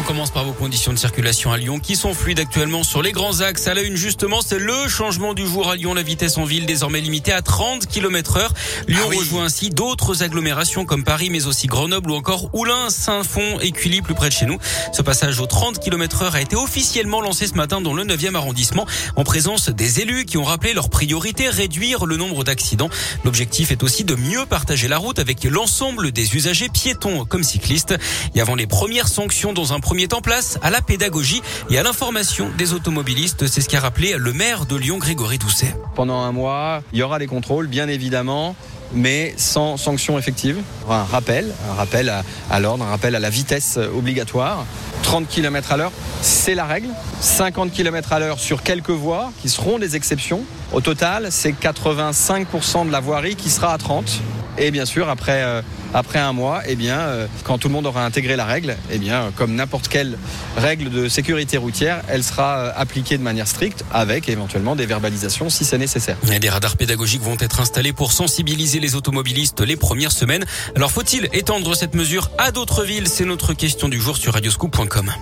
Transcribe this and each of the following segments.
On commence par vos conditions de circulation à Lyon qui sont fluides actuellement sur les grands axes. À la une justement, c'est le changement du jour à Lyon. La vitesse en ville désormais limitée à 30 km heure. Lyon ah rejoint ainsi d'autres agglomérations comme Paris mais aussi Grenoble ou encore Oulin, Saint-Fond et Cully plus près de chez nous. Ce passage aux 30 km heure a été officiellement lancé ce matin dans le 9e arrondissement en présence des élus qui ont rappelé leur priorité, réduire le nombre d'accidents. L'objectif est aussi de mieux partager la route avec l'ensemble des usagers piétons comme cyclistes. Et avant les premières sanctions dans un premier temps place à la pédagogie et à l'information des automobilistes. C'est ce qu'a rappelé le maire de Lyon, Grégory Doucet. Pendant un mois, il y aura des contrôles, bien évidemment mais sans sanction effective. Un rappel, un rappel à, à l'ordre, un rappel à la vitesse obligatoire. 30 km à l'heure, c'est la règle. 50 km à l'heure sur quelques voies qui seront des exceptions. Au total, c'est 85% de la voirie qui sera à 30. Et bien sûr, après, euh, après un mois, eh bien, euh, quand tout le monde aura intégré la règle, eh bien, comme n'importe quelle règle de sécurité routière, elle sera euh, appliquée de manière stricte avec éventuellement des verbalisations si c'est nécessaire. Des radars pédagogiques vont être installés pour sensibiliser les automobilistes les premières semaines. Alors faut-il étendre cette mesure à d'autres villes? C'est notre question du jour sur radioscoop.com.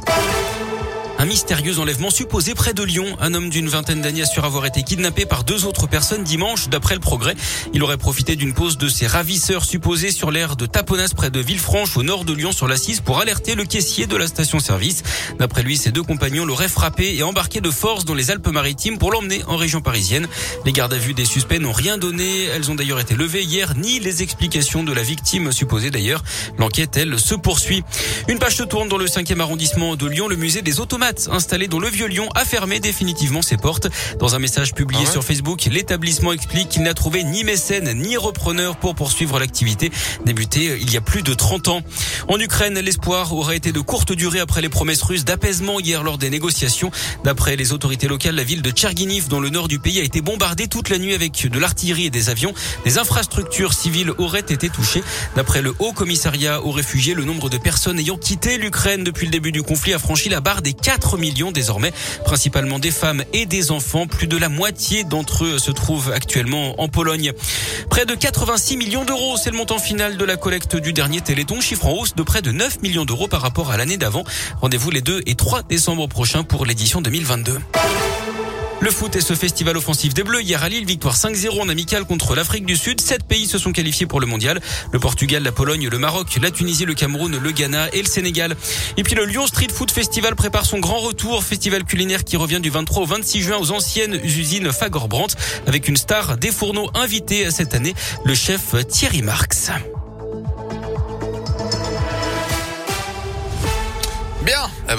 Un mystérieux enlèvement supposé près de Lyon. Un homme d'une vingtaine d'années assure avoir été kidnappé par deux autres personnes dimanche, d'après le progrès. Il aurait profité d'une pause de ses ravisseurs supposés sur l'aire de Taponas près de Villefranche au nord de Lyon sur la 6 pour alerter le caissier de la station-service. D'après lui, ses deux compagnons l'auraient frappé et embarqué de force dans les Alpes-Maritimes pour l'emmener en région parisienne. Les gardes à vue des suspects n'ont rien donné. Elles ont d'ailleurs été levées hier, ni les explications de la victime supposée d'ailleurs. L'enquête, elle, se poursuit. Une page se tourne dans le 5e arrondissement de Lyon, le musée des automates installé dans le Vieux-Lyon a fermé définitivement ses portes. Dans un message publié ah sur Facebook, l'établissement explique qu'il n'a trouvé ni mécène ni repreneur pour poursuivre l'activité débutée il y a plus de 30 ans. En Ukraine, l'espoir aurait été de courte durée après les promesses russes d'apaisement hier lors des négociations. D'après les autorités locales, la ville de Tcherginiv, dans le nord du pays, a été bombardée toute la nuit avec de l'artillerie et des avions. Des infrastructures civiles auraient été touchées. D'après le Haut Commissariat aux réfugiés, le nombre de personnes ayant quitté l'Ukraine depuis le début du conflit a franchi la barre des 4 4 millions désormais, principalement des femmes et des enfants. Plus de la moitié d'entre eux se trouvent actuellement en Pologne. Près de 86 millions d'euros, c'est le montant final de la collecte du dernier Téléthon, chiffre en hausse de près de 9 millions d'euros par rapport à l'année d'avant. Rendez-vous les 2 et 3 décembre prochains pour l'édition 2022. Le foot et ce festival offensif des Bleus. Hier à Lille, victoire 5-0 en amical contre l'Afrique du Sud. Sept pays se sont qualifiés pour le mondial. Le Portugal, la Pologne, le Maroc, la Tunisie, le Cameroun, le Ghana et le Sénégal. Et puis le Lyon Street Food Festival prépare son grand retour. Festival culinaire qui revient du 23 au 26 juin aux anciennes usines Fagor-Brandt avec une star des fourneaux invitée cette année, le chef Thierry Marx. Bien. Eh ben,